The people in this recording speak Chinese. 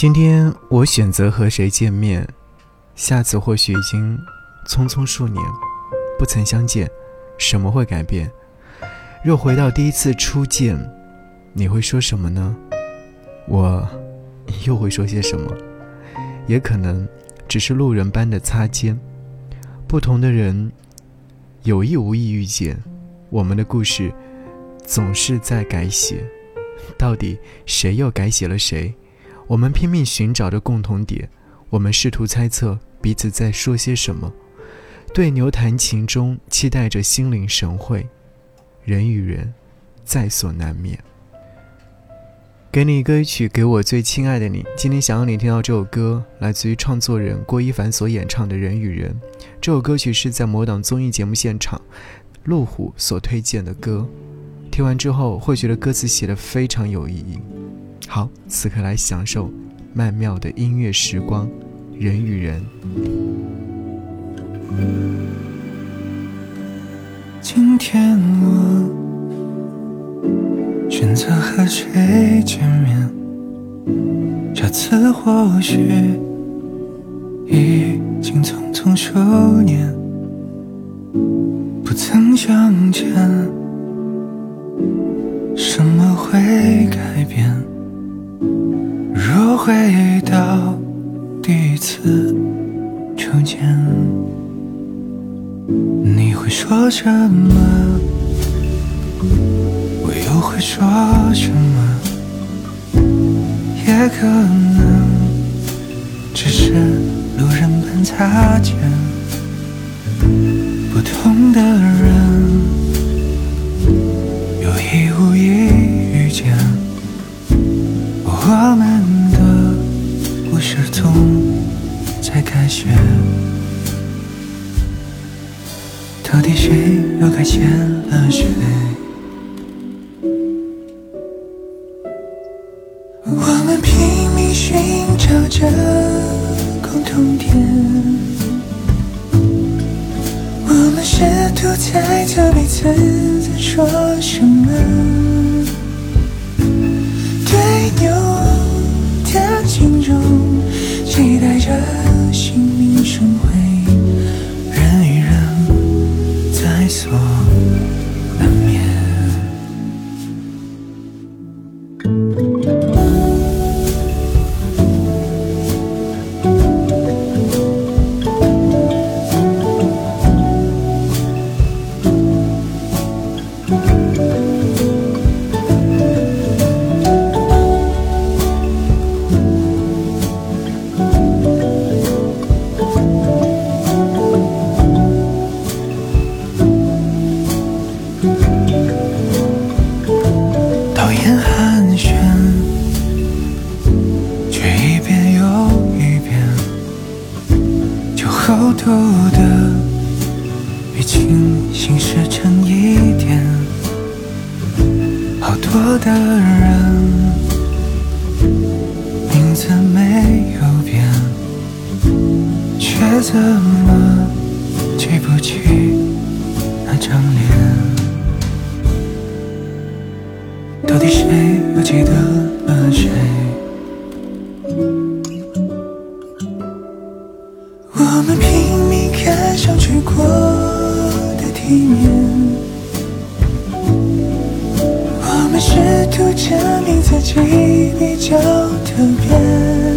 今天我选择和谁见面，下次或许已经匆匆数年，不曾相见，什么会改变？若回到第一次初见，你会说什么呢？我又会说些什么？也可能只是路人般的擦肩。不同的人，有意无意遇见，我们的故事总是在改写。到底谁又改写了谁？我们拼命寻找着共同点，我们试图猜测彼此在说些什么，对牛弹琴中期待着心领神会。人与人，在所难免。给你歌曲，给我最亲爱的你。今天想要你听到这首歌，来自于创作人郭一凡所演唱的《人与人》。这首歌曲是在某档综艺节目现场，路虎所推荐的歌。听完之后，会觉得歌词写的非常有意义。好，此刻来享受曼妙的音乐时光，人与人。今天我选择和谁见面？这次或许已经匆匆数年，不曾相见，什么会改变？回到第一次初见，你会说什么？我又会说什么？也可能只是路人般擦肩，不同的人到底谁又该欠了谁？我们拼命寻找着共同点，我们试图猜测彼此在说什么。在偷偷的已经心事成一点，好多的人名字没有变，却怎么记不起那张脸？到底谁又记得了谁？想去过的地面，我们试图证明自己比较特别。